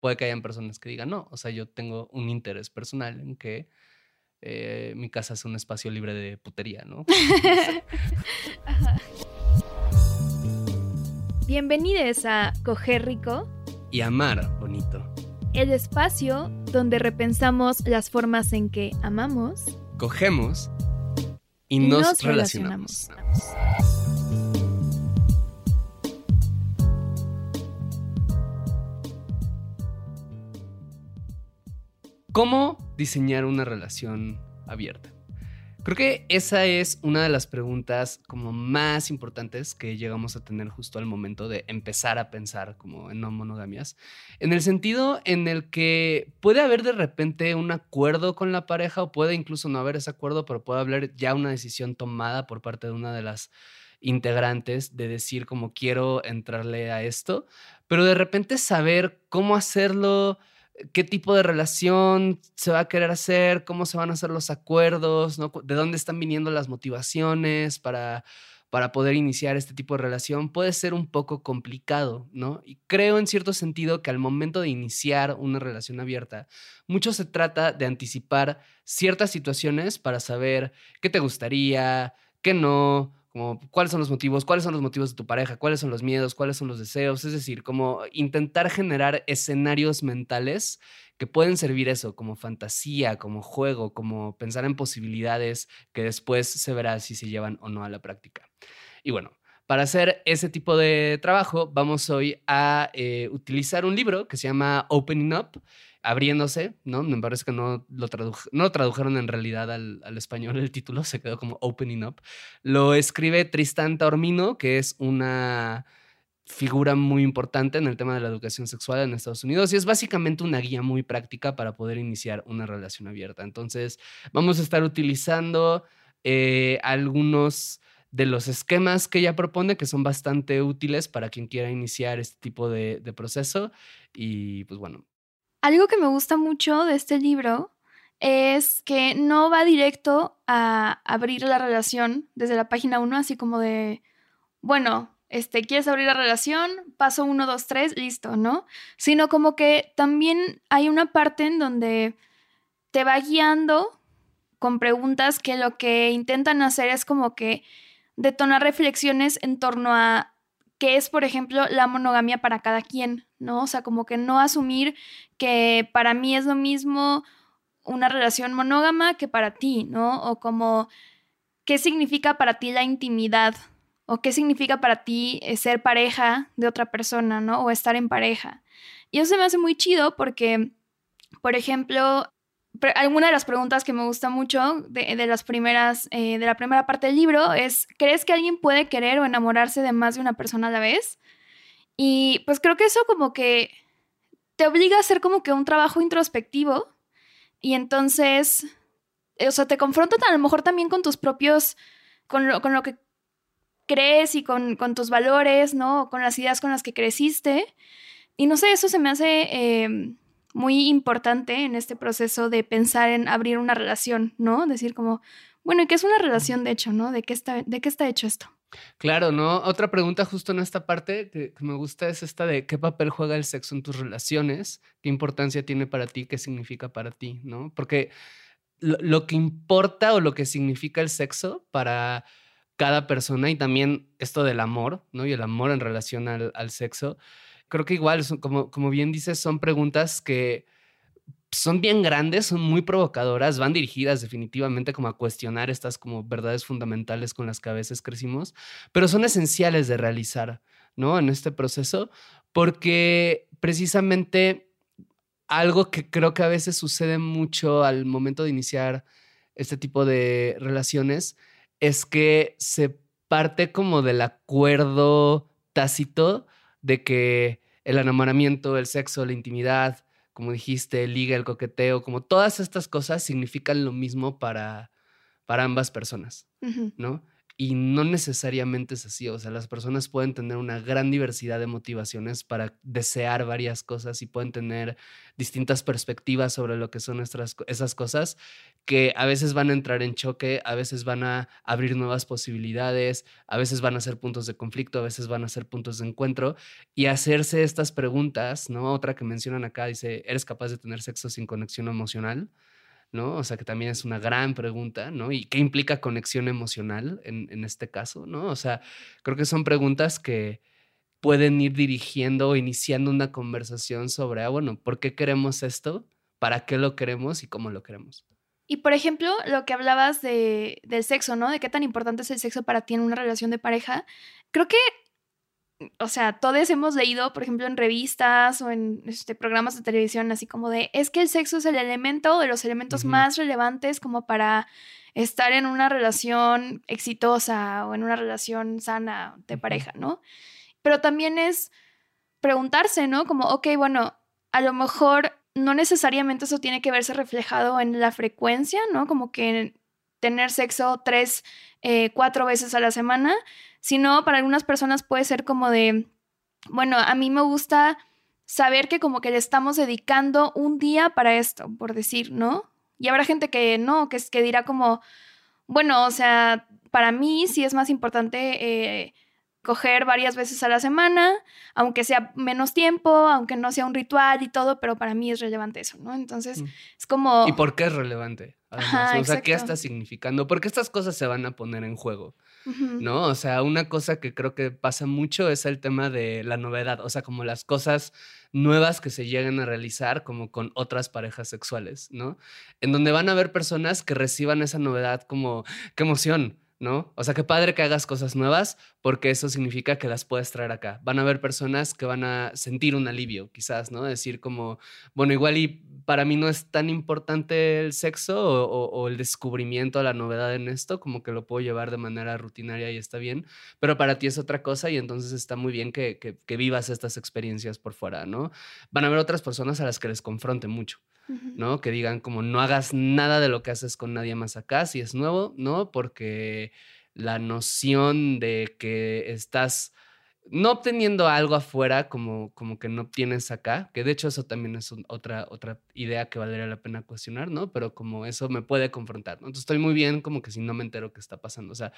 puede que hayan personas que digan, no, o sea, yo tengo un interés personal en que eh, mi casa es un espacio libre de putería, ¿no? Bienvenidos a Coger Rico y Amar Bonito. El espacio donde repensamos las formas en que amamos, cogemos y, nos, relacionamos. ¿Cómo diseñar una relación abierta? Creo que esa es una de las preguntas como más importantes que llegamos a tener justo al momento de empezar a pensar como en no monogamias, en el sentido en el que puede haber de repente un acuerdo con la pareja o puede incluso no haber ese acuerdo, pero puede haber ya una decisión tomada por parte de una de las integrantes de decir como quiero entrarle a esto, pero de repente saber cómo hacerlo, qué tipo de relación se va a querer hacer, cómo se van a hacer los acuerdos, de dónde están viniendo las motivaciones para, para poder iniciar este tipo de relación, puede ser un poco complicado, ¿no? Y creo en cierto sentido que al momento de iniciar una relación abierta, mucho se trata de anticipar ciertas situaciones para saber qué te gustaría, qué no, como cuáles son los motivos, cuáles son los motivos de tu pareja, cuáles son los miedos, cuáles son los deseos, es decir, como intentar generar escenarios mentales que pueden servir eso como fantasía, como juego, como pensar en posibilidades que después se verá si se llevan o no a la práctica. Y bueno, para hacer ese tipo de trabajo, vamos hoy a eh, utilizar un libro que se llama Opening Up, abriéndose, ¿no? Me parece que no lo, no tradujeron en realidad al, español el título, se quedó como Opening Up. Lo escribe Tristan Taormino, que es una figura muy importante en el tema de la educación sexual en Estados Unidos y es básicamente una guía muy práctica para poder iniciar una relación abierta. Entonces, vamos a estar utilizando eh, algunos de los esquemas que ella propone, que son bastante útiles para quien quiera iniciar este tipo de proceso. Y pues bueno, algo que me gusta mucho de este libro es que no va directo a abrir la relación desde la página 1, así como de, bueno, este, ¿quieres abrir la relación? Paso 1, 2, 3, listo, ¿no? Sino como que también hay una parte en donde te va guiando con preguntas que lo que intentan hacer es como que detonar reflexiones en torno a qué es, por ejemplo, la monogamia para cada quien, ¿no? O sea, como que no asumir que para mí es lo mismo una relación monógama que para ti, ¿no? O como qué significa para ti la intimidad o qué significa para ti eh, ser pareja de otra persona, ¿no? O estar en pareja. Y eso se me hace muy chido porque, por ejemplo, alguna de las preguntas que me gusta mucho de, las primeras, eh, de la primera parte del libro es, ¿crees que alguien puede querer o enamorarse de más de una persona a la vez? Y pues creo que eso como que te obliga a hacer como que un trabajo introspectivo y entonces, o sea, te confrontan a lo mejor también con tus propios, con lo, con lo que crees y con, con, tus valores, ¿no? Con las ideas con las que creciste. Y no sé, eso se me hace... Em, muy importante en este proceso de pensar en abrir una relación, ¿no? Decir como, bueno, ¿y qué es una relación de hecho, ¿no? ¿De qué está, de qué está hecho esto? Claro, ¿no? Otra pregunta justo en esta parte que, me gusta es esta de qué papel juega el sexo en tus relaciones, qué importancia tiene para ti, qué significa para ti, ¿no? Porque lo, que importa o lo que significa el sexo para cada persona y también esto del amor, ¿no? Y el amor en relación al, al sexo, creo que igual, como, como bien dices, son preguntas que son bien grandes, son muy provocadoras, van dirigidas definitivamente como a cuestionar estas como verdades fundamentales con las que a veces crecimos, pero son esenciales de realizar, ¿no? En este proceso, porque precisamente algo que creo que a veces sucede mucho al momento de iniciar este tipo de relaciones es que se parte como del acuerdo tácito de que el enamoramiento, el sexo, la intimidad, como dijiste, el liga, el coqueteo, como todas estas cosas significan lo mismo para, para ambas personas, ¿no? Y no necesariamente es así, o sea, las personas pueden tener una gran diversidad de motivaciones para desear varias cosas y pueden tener distintas perspectivas sobre lo que son nuestras, esas cosas que a veces van a entrar en choque, a veces van a abrir nuevas posibilidades, a veces van a ser puntos de conflicto, a veces van a ser puntos de encuentro y hacerse estas preguntas, ¿no? Otra que mencionan acá dice, ¿eres capaz de tener sexo sin conexión emocional? ¿No? O sea, que también es una gran pregunta, ¿no? ¿Y qué implica conexión emocional en, este caso, ¿no? O sea, creo que son preguntas que pueden ir dirigiendo o iniciando una conversación sobre, ah, bueno, ¿por qué queremos esto? ¿Para qué lo queremos y cómo lo queremos? Y por ejemplo, lo que hablabas de, del sexo, ¿no? De qué tan importante es el sexo para ti en una relación de pareja. Creo que o sea, todos hemos leído, por ejemplo, en revistas o en este, programas de televisión, así como de, es que el sexo es el elemento de los elementos más relevantes como para estar en una relación exitosa o en una relación sana de pareja, ¿no? Pero también es preguntarse, ¿no? Como, ok, bueno, a lo mejor no necesariamente eso tiene que verse reflejado en la frecuencia, ¿no? Como que tener sexo tres, eh, cuatro veces a la semana, sino para algunas personas puede ser como de, bueno, a mí me gusta saber que como que le estamos dedicando un día para esto, por decir, ¿no? Y habrá gente que no, que, que dirá como, bueno, o sea, para mí sí es más importante eh, coger varias veces a la semana, aunque sea menos tiempo, aunque no sea un ritual y todo, pero para mí es relevante eso, ¿no? Entonces, mm. es como... ¿Y por qué es relevante? O sea, ¿qué está significando? Porque estas cosas se van a poner en juego, ¿no? O sea, una cosa que creo que pasa mucho es el tema de la novedad, o sea, como las cosas nuevas que se llegan a realizar como con otras parejas sexuales, ¿no? En donde van a haber personas que reciban esa novedad como, qué emoción, ¿no? O sea, qué padre que hagas cosas nuevas porque eso significa que las puedes traer acá. Van a haber personas que van a sentir un alivio, quizás, ¿no? Decir como, bueno, igual y para mí no es tan importante el sexo o, el descubrimiento, la novedad en esto, como que lo puedo llevar de manera rutinaria y está bien, pero para ti es otra cosa y entonces está muy bien que, que vivas estas experiencias por fuera, ¿no? Van a haber otras personas a las que les confronte mucho. ¿no? Que digan como no hagas nada de lo que haces con nadie más acá, si es nuevo, ¿no? Porque la noción de que estás no obteniendo algo afuera como, como que no obtienes acá, que de hecho eso también es otra, otra idea que valdría la pena cuestionar, ¿no? Pero como eso me puede confrontar, ¿no? Entonces estoy muy bien como que si no me entero qué está pasando, o sea,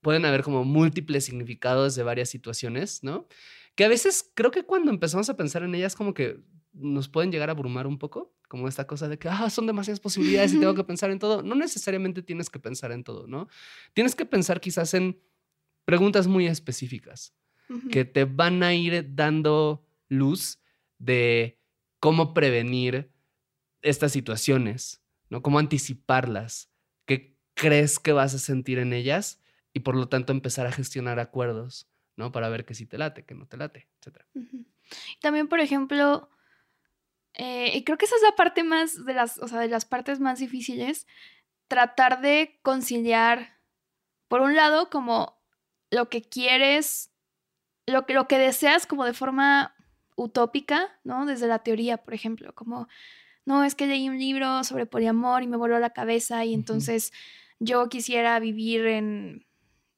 pueden haber como múltiples significados de varias situaciones, ¿no? Que a veces creo que cuando empezamos a pensar en ellas como que nos pueden llegar a abrumar un poco, como esta cosa de que ah, son demasiadas posibilidades y tengo que pensar en todo. No necesariamente tienes que pensar en todo, ¿no? Tienes que pensar quizás en preguntas muy específicas que te van a ir dando luz de cómo prevenir estas situaciones, ¿no? Cómo anticiparlas, qué crees que vas a sentir en ellas y por lo tanto empezar a gestionar acuerdos, ¿no? Para ver que sí te late, que no te late, etc. También, por ejemplo, eh, y creo que esa es la parte más de las, o sea, de las partes más difíciles, tratar de conciliar, por un lado, como lo que quieres, lo que, lo que deseas como de forma utópica, ¿no? Desde la teoría, por ejemplo, como, no, es que leí un libro sobre poliamor y me voló la cabeza y entonces yo quisiera vivir en,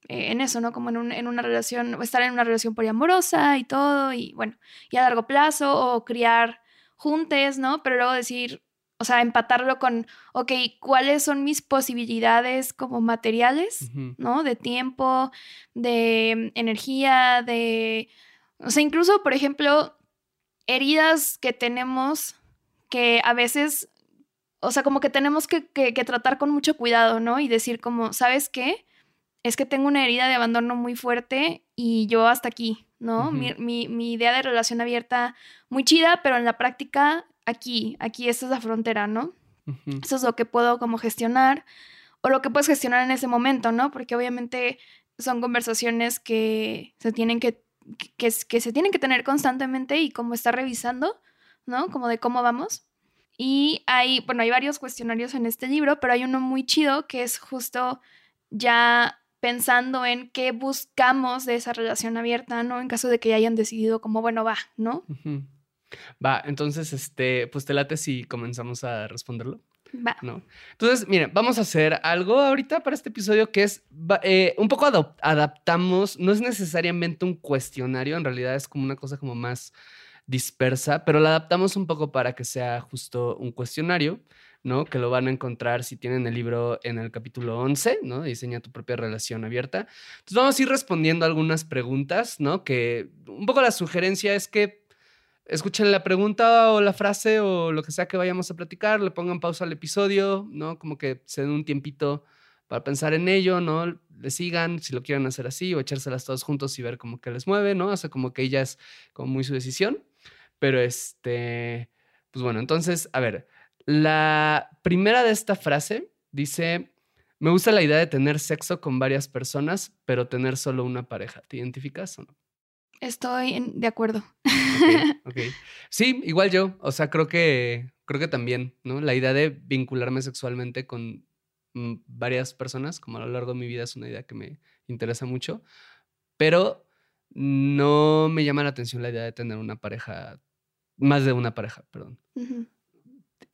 en eso, ¿no? Como en, un, en una relación, estar en una relación poliamorosa y todo, y bueno, y a largo plazo, o criar juntes, ¿no? Pero luego decir, o sea, empatarlo con, ok, ¿cuáles son mis posibilidades como materiales, ¿no? De tiempo, de energía, de, o sea, incluso, por ejemplo, heridas que tenemos que a veces, o sea, como que tenemos que, que, tratar con mucho cuidado, ¿no? Y decir como, ¿sabes qué? Es que tengo una herida de abandono muy fuerte y yo hasta aquí, ¿no? mi, mi, idea de relación abierta muy chida, pero en la práctica aquí, aquí esta es la frontera, ¿no? Eso es lo que puedo como gestionar o lo que puedes gestionar en ese momento, ¿no? Porque obviamente son conversaciones que se tienen que, que, que se tienen que tener constantemente y como estar revisando, ¿no? Como de cómo vamos. Y hay, bueno, hay varios cuestionarios en este libro, pero hay uno muy chido que es justo ya pensando en qué buscamos de esa relación abierta, ¿no? En caso de que ya hayan decidido como, bueno, va, ¿no? Va, entonces, este, pues te late si comenzamos a responderlo. Va. ¿no? Entonces, miren, vamos a hacer algo ahorita para este episodio que es eh, un poco adaptamos, no es necesariamente un cuestionario, en realidad es como una cosa como más dispersa, pero la adaptamos un poco para que sea justo un cuestionario, ¿no? Que lo van a encontrar si tienen el libro en el capítulo 11, ¿no? Diseña tu propia relación abierta. Entonces vamos a ir respondiendo algunas preguntas, ¿no? Que un poco la sugerencia es que escuchen la pregunta o la frase o lo que sea que vayamos a platicar, le pongan pausa al episodio, ¿no? Como que se den un tiempito para pensar en ello, ¿no? Le sigan si lo quieren hacer así o echárselas todos juntos y ver como que les mueve, ¿no? O sea, como que ella es como muy su decisión. Pero este, pues bueno, entonces, a ver, la primera de esta frase dice, me gusta la idea de tener sexo con varias personas, pero tener solo una pareja. ¿Te identificas o no? Estoy en- de acuerdo. Ok, ok. Sí, igual yo. O sea, creo que, creo que también, ¿no? La idea de vincularme sexualmente con mm, varias personas, como a lo largo de mi vida, es una idea que me interesa mucho. Pero no me llama la atención la idea de tener una pareja, más de una pareja, perdón.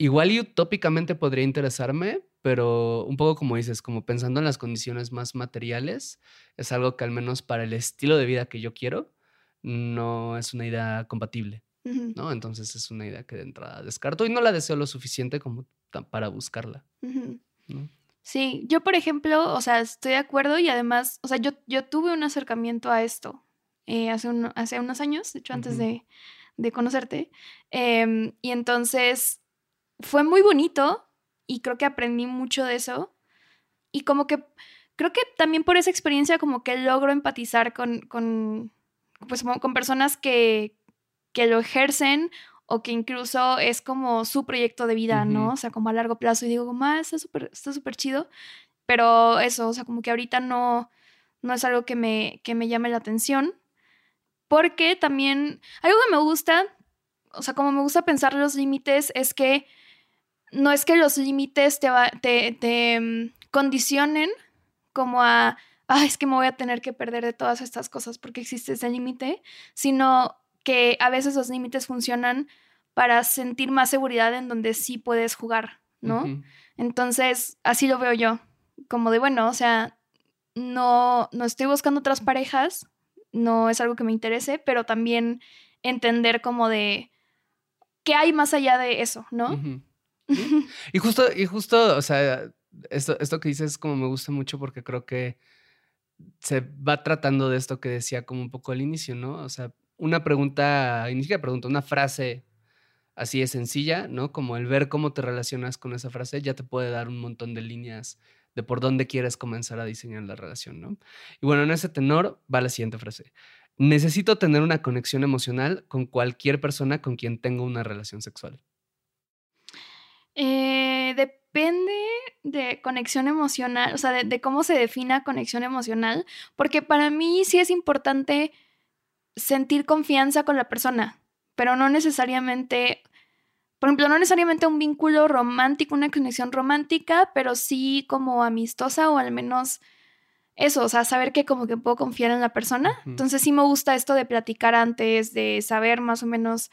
Igual y utópicamente podría interesarme, pero un poco como dices, como pensando en las condiciones más materiales, es algo que al menos para el estilo de vida que yo quiero, no es una idea compatible, ¿no? Entonces es una idea que de entrada descarto y no la deseo lo suficiente como para buscarla. Sí, yo por ejemplo, o sea, estoy de acuerdo y además, o sea, yo, yo tuve un acercamiento a esto eh, hace, un- hace unos años, de hecho antes de, de conocerte, em, y entonces fue muy bonito y creo que aprendí mucho de eso. Y como que creo que también por esa experiencia como que logro empatizar con, con, pues, con personas que, que lo ejercen o que incluso es como su proyecto de vida, ¿no? O sea, como a largo plazo. Y digo, como, ah, está súper está súper chido, pero eso, o sea, como que ahorita no, no es algo que me, que me llame la atención, porque también, algo que me gusta, o sea, como me gusta pensar los límites, es que no es que los límites te, va- te, te, mm, condicionen como a, ah, es que me voy a tener que perder de todas estas cosas porque existe ese límite, sino que a veces los límites funcionan para sentir más seguridad en donde sí puedes jugar, ¿no? Entonces, así lo veo yo, como de, bueno, o sea, no, no estoy buscando otras parejas, no es algo que me interese, pero también entender como de qué hay más allá de eso, ¿no? Y justo, y justo, o sea, esto, esto que dices como me gusta mucho porque creo que se va tratando de esto que decía como un poco al inicio, ¿no? O sea, una pregunta, ni siquiera pregunta, una frase así de sencilla, ¿no? Como el ver cómo te relacionas con esa frase ya te puede dar un montón de líneas de por dónde quieres comenzar a diseñar la relación, ¿no? Y bueno, en ese tenor va la siguiente frase. Necesito tener una conexión emocional con cualquier persona con quien tengo una relación sexual. Eh, depende de conexión emocional, o sea, de, de cómo se defina conexión emocional, porque para mí sí es importante sentir confianza con la persona, pero no necesariamente, por ejemplo, no necesariamente un vínculo romántico, una conexión romántica, pero sí como amistosa o al menos eso, o sea, saber que como que puedo confiar en la persona. Entonces sí me gusta esto de platicar antes, de saber más o menos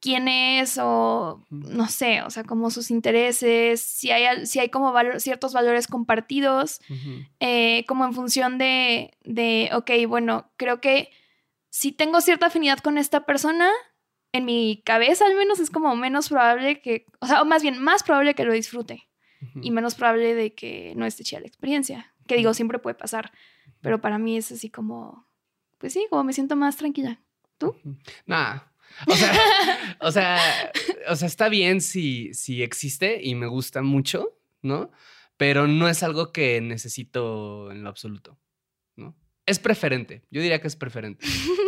quién es o no sé, o sea, como sus intereses, si hay, si hay como valo- ciertos valores compartidos, eh, como en función de, de, ok, bueno, creo que si tengo cierta afinidad con esta persona, en mi cabeza al menos es como menos probable que, o sea, o más bien más probable que lo disfrute y menos probable de que no esté chida la experiencia, que digo, siempre puede pasar, pero para mí es así como, pues sí, como me siento más tranquila. ¿Tú? Ujú. O sea, o sea, o sea, está bien si, si existe y me gusta mucho, ¿no? Pero no es algo que necesito en lo absoluto, ¿no? Es preferente. Yo diría que es preferente,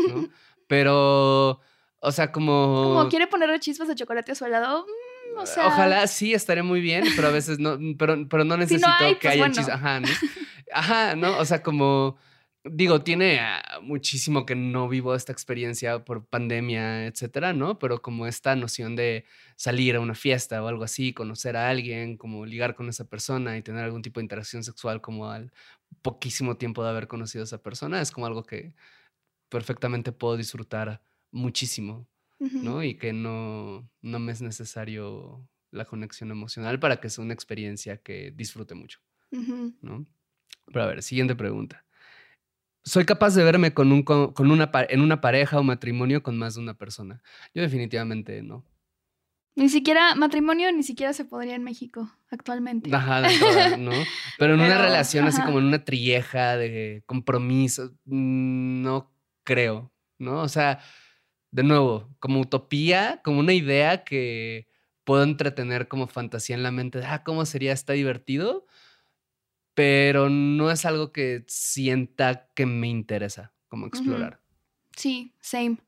¿no? Pero, O sea, como... Como quiere ponerle chispas de chocolate a su helado. mm, o sea, Ojalá sí estaría muy bien, pero a veces no, pero, pero no Si necesito no hay, que pues haya bueno. chispas. Ajá, ¿no? Ajá, ¿no? O sea, como digo, tiene ah, muchísimo que no vivo esta experiencia por pandemia, etcétera, ¿no? Pero como esta noción de salir a una fiesta o algo así, conocer a alguien, como ligar con esa persona y tener algún tipo de interacción sexual como al poquísimo tiempo de haber conocido a esa persona, es como algo que perfectamente puedo disfrutar muchísimo. ¿no? Y que no, no me es necesario la conexión emocional para que sea una experiencia que disfrute mucho. ¿no? Pero a ver, siguiente pregunta. ¿Soy capaz de verme con un, co- con una, en una pareja o matrimonio con más de una persona? Yo definitivamente no. Ni siquiera matrimonio, ni siquiera se podría en México actualmente. Ajá, de entrada, ¿no? Pero en una relación así como en una trilleja de compromiso, mm, no creo, ¿no? O sea, de nuevo, como utopía, como una idea que puedo entretener como fantasía en la mente, de, ah, ¿cómo sería? Está divertido, pero no es algo que sienta que me interesa como explorar. Sí, same.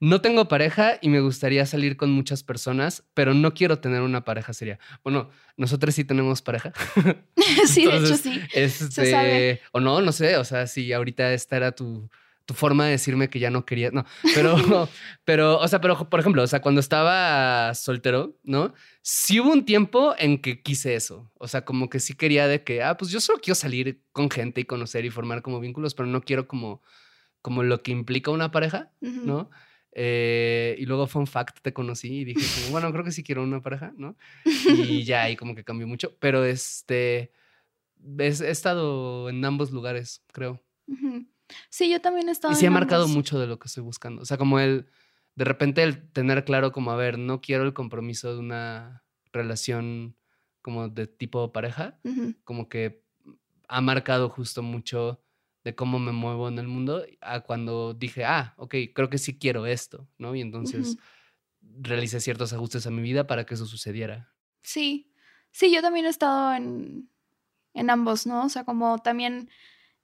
No tengo pareja y me gustaría salir con muchas personas, pero no quiero tener una pareja seria. Bueno, nosotros sí tenemos pareja. sí, de hecho sí. Este, sabe. o no, no sé, o sea, si ahorita esta era tu, tu forma de decirme que ya no quería, no, pero, pero, o sea, pero, por ejemplo, o sea, cuando estaba soltero, ¿no? Sí hubo un tiempo en que quise eso, o sea, como que sí quería de que, ah, pues yo solo quiero salir con gente y conocer y formar como vínculos, pero no quiero como, como lo que implica una pareja. ¿no? Eh, y luego, fun fact, te conocí y dije, como, bueno, creo que sí quiero una pareja, ¿no? Y ya ahí como que cambió mucho, pero este, es- he estado en ambos lugares, creo. Ujú. Sí, yo también he estado Y sí ha marcado mucho de lo que estoy buscando. O sea, como el, de repente el tener claro como, a ver, no quiero el compromiso de una relación como de tipo pareja, como que ha marcado justo mucho de cómo me muevo en el mundo a cuando dije, ah, ok, creo que sí quiero esto, ¿no? Y entonces realicé ciertos ajustes a mi vida para que eso sucediera. Sí, sí, yo también he estado en, en ambos, ¿no? O sea, como también...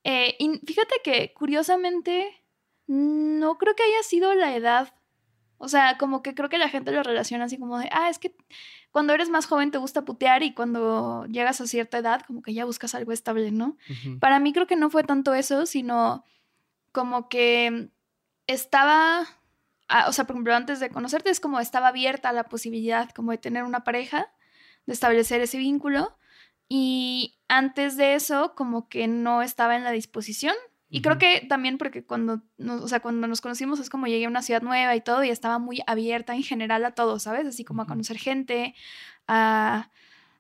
eh, y fíjate que curiosamente no creo que haya sido la edad. O sea, como que creo que la gente lo relaciona así como de, ah, es que cuando eres más joven te gusta putear y cuando llegas a cierta edad como que ya buscas algo estable, ¿no? Para mí creo que no fue tanto eso, sino como que estaba, ah, o sea, por ejemplo, antes de conocerte es como estaba abierta a la posibilidad como de tener una pareja, de establecer ese vínculo y antes de eso como que no estaba en la disposición. Y creo que también porque cuando nos, o sea, cuando nos conocimos es como llegué a una ciudad nueva y todo y estaba muy abierta en general a todo, ¿sabes? Así como a conocer gente, a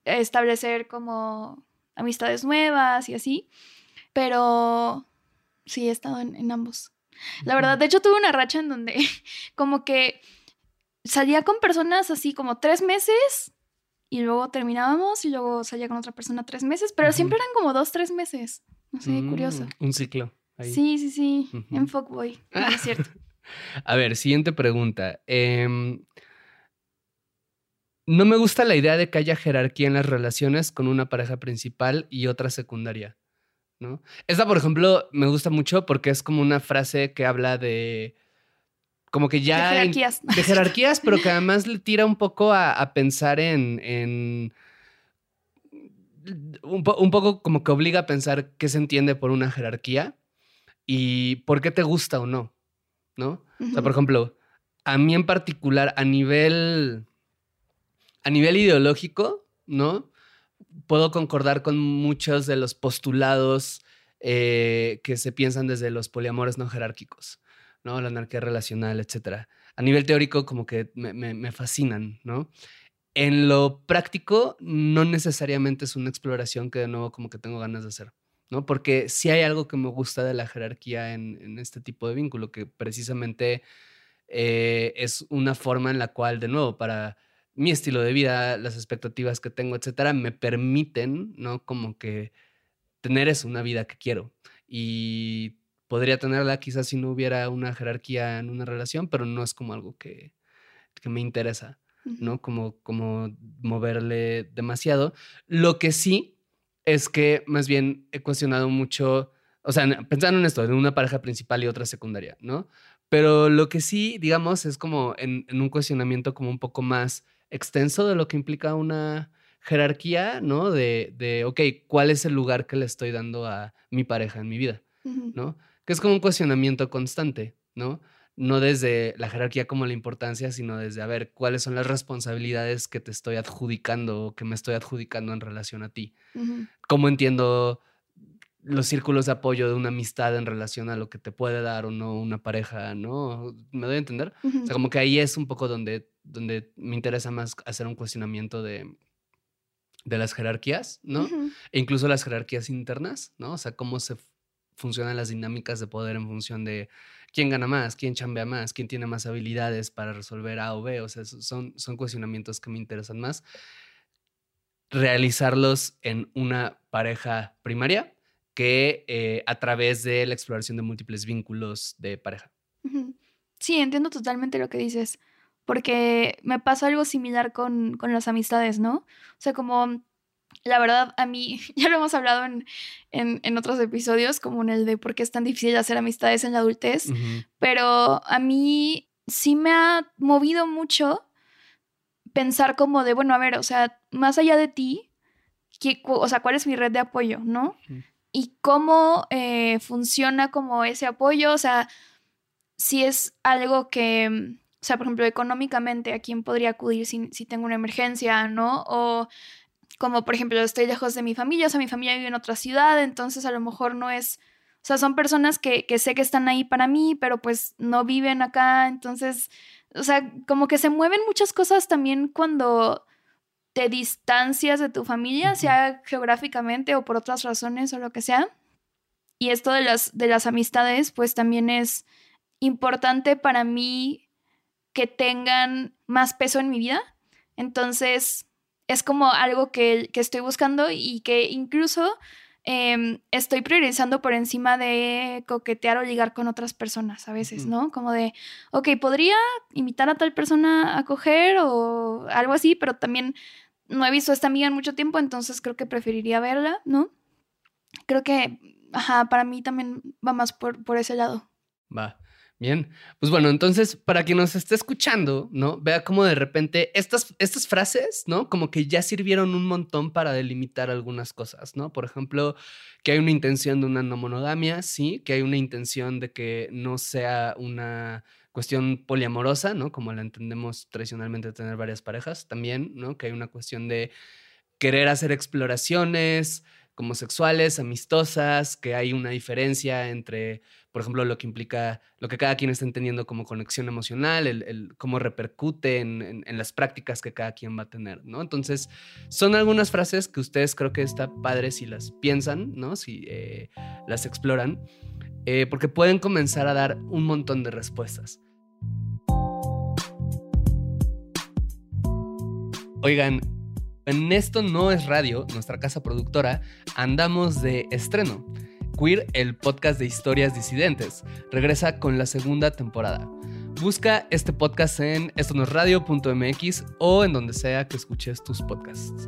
establecer como amistades nuevas y así. Pero sí, he estado en, en ambos. La verdad, de hecho tuve una racha en donde como que salía con personas así como tres meses y luego terminábamos y luego salía con otra persona tres meses, pero siempre eran como dos, tres meses. No sé, curioso. Mm, Un ciclo. ahí. Sí, sí, sí, en Fuckboy. No, no es cierto. A ver, siguiente pregunta. Em, no me gusta la idea de que haya jerarquía en las relaciones con una pareja principal y otra secundaria, ¿no? Esta, por ejemplo, me gusta mucho porque es como una frase que habla de... Como que ya... de en- jerarquías. de jerarquías, pero que además le tira un poco a, a pensar en, en- un, po- un poco como que obliga a pensar qué se entiende por una jerarquía y por qué te gusta o no, ¿no? O sea, por ejemplo, a mí en particular, a nivel, a nivel ideológico, ¿no? Puedo concordar con muchos de los postulados eh, que se piensan desde los poliamores no jerárquicos, ¿no? La anarquía relacional, etcétera. A nivel teórico, como que me, me- fascinan, ¿no? En lo práctico, no necesariamente es una exploración que de nuevo como que tengo ganas de hacer, ¿no? Porque sí hay algo que me gusta de la jerarquía en, en este tipo de vínculo, que precisamente eh, es una forma en la cual, de nuevo, para mi estilo de vida, las expectativas que tengo, etcétera, me permiten, ¿no? Como que tener eso, una vida que quiero. Y podría tenerla quizás si no hubiera una jerarquía en una relación, pero no es como algo que, que me interesa. ¿no? Como, como moverle demasiado. Lo que sí es que más bien he cuestionado mucho, o sea, pensando en esto, de una pareja principal y otra secundaria, ¿no? Pero lo que sí, digamos, es como en, en un cuestionamiento como un poco más extenso de lo que implica una jerarquía, ¿no? De, de, ok, ¿cuál es el lugar que le estoy dando a mi pareja en mi vida? ¿no? Que es como un cuestionamiento constante, ¿no? No desde la jerarquía como la importancia, sino desde, a ver, cuáles son las responsabilidades que te estoy adjudicando o que me estoy adjudicando en relación a ti. ¿Cómo entiendo los círculos de apoyo de una amistad en relación a lo que te puede dar o no una pareja, ¿no? ¿Me doy a entender? O sea, como que ahí es un poco donde, donde me interesa más hacer un cuestionamiento de, de las jerarquías, ¿no? E incluso las jerarquías internas, ¿no? O sea, cómo se funcionan las dinámicas de poder en función de quién gana más, quién chambea más, quién tiene más habilidades para resolver A o B. O sea, son, son cuestionamientos que me interesan más. Realizarlos en una pareja primaria que eh, a través de la exploración de múltiples vínculos de pareja. Sí, entiendo totalmente lo que dices, porque me pasa algo similar con, con las amistades, ¿no? O sea, como la verdad a mí, ya lo hemos hablado en, en, en otros episodios, como en el de por qué es tan difícil hacer amistades en la adultez, pero a mí sí me ha movido mucho pensar como de, bueno, a ver, o sea, más allá de ti, ¿qué- o sea, ¿cuál es mi red de apoyo, no? Y cómo eh, funciona como ese apoyo, o sea, si es algo que, mm, o sea, por ejemplo, económicamente, ¿a quién podría acudir si, si tengo una emergencia, no? O como, por ejemplo, estoy lejos de mi familia, o sea, mi familia vive en otra ciudad, entonces a lo mejor no es, o sea, son personas que, que sé que están ahí para mí, pero pues no viven acá, entonces, o sea, como que se mueven muchas cosas también cuando te distancias de tu familia, sea geográficamente o por otras razones o lo que sea. Y esto de las, de las amistades, pues también es importante para mí que tengan más peso en mi vida. Entonces, es como algo que, que estoy buscando y que incluso em, estoy priorizando por encima de coquetear o ligar con otras personas a veces. ¿no? Como de, ok, podría invitar a tal persona a coger o algo así, pero también no he visto a esta amiga en mucho tiempo, entonces creo que preferiría verla, ¿no? Creo que, ajá, para mí también va más por, por ese lado. Va. Bien. Pues bueno, entonces, para quien nos esté escuchando, ¿no? Vea cómo de repente estas, estas frases, ¿no? Como que ya sirvieron un montón para delimitar algunas cosas, ¿no? Por ejemplo, que hay una intención de una no monogamia, sí, que hay una intención de que no sea una cuestión poliamorosa, ¿no? Como la entendemos tradicionalmente tener varias parejas, también, ¿no? Que hay una cuestión de querer hacer exploraciones como sexuales, amistosas, que hay una diferencia entre, por ejemplo, lo que implica, lo que cada quien está entendiendo como conexión emocional, el, el cómo repercute en, en- las prácticas que cada quien va a tener, ¿no? Entonces, son algunas frases que ustedes creo que está padre si las piensan, ¿no? Si eh, las exploran, eh, porque pueden comenzar a dar un montón de respuestas. Oigan, en esto no es radio, nuestra casa productora, andamos de estreno. Queer, el podcast de historias disidentes, regresa con la segunda temporada. Busca este podcast en estonosradio.mx o en donde sea que escuches tus podcasts.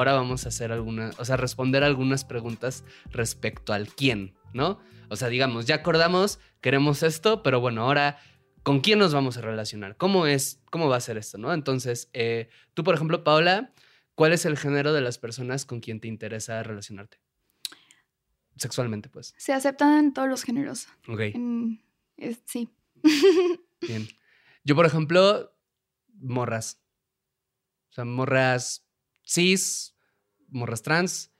Ahora vamos a hacer algunas, o sea, responder algunas preguntas respecto al quién, ¿no? O sea, digamos, ya acordamos, queremos esto, pero bueno, ahora, ¿con quién nos vamos a relacionar? ¿Cómo es, cómo va a ser esto, no? Entonces, eh, tú, por ejemplo, Paola, ¿cuál es el género de las personas con quien te interesa relacionarte? Sexualmente, pues. Se aceptan en todos los géneros. Ok, En- es- sí. bien. Yo, por ejemplo, morras. O sea, morras cis, morras trans,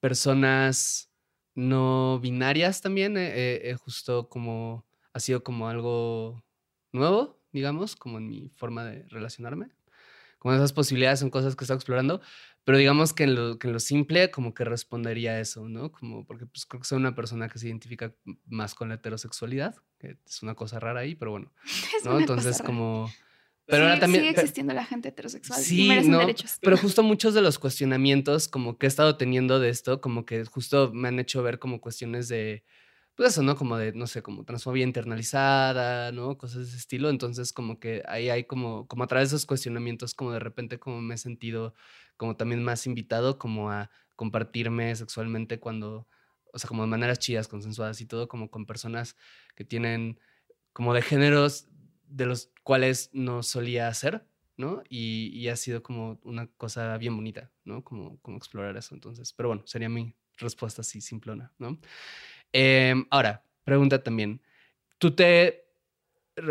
personas no binarias también, eh, eh, eh, justo como ha sido como algo nuevo, digamos, como en mi forma de relacionarme. Como esas posibilidades son cosas que estoy explorando, pero digamos que en lo, que en lo simple como que respondería a eso, ¿no? Como porque pues, creo que soy una persona que se identifica más con la heterosexualidad, que es una cosa rara ahí, pero bueno, Es ¿no? Entonces rara. Pero Sí, ahora también... Sigue existiendo la gente heterosexual Sí, y merecen no, derechos. Pero justo muchos de los cuestionamientos como que he estado teniendo de esto, como que justo me han hecho ver como cuestiones de, pues eso, ¿no? Como de, no sé, como transfobia internalizada, ¿no? Cosas de ese estilo. Entonces, como que ahí hay como, como a través de esos cuestionamientos, como de repente como me he sentido como también más invitado como a compartirme sexualmente cuando, o sea, como de maneras chidas, consensuadas y todo, como con personas que tienen como de géneros de los cuales no solía hacer, ¿no? Y, y ha sido como una cosa bien bonita, ¿no? Como, como explorar eso. Entonces, pero bueno, sería mi respuesta así simplona, ¿no? Em, ahora, pregunta también, ¿tú te,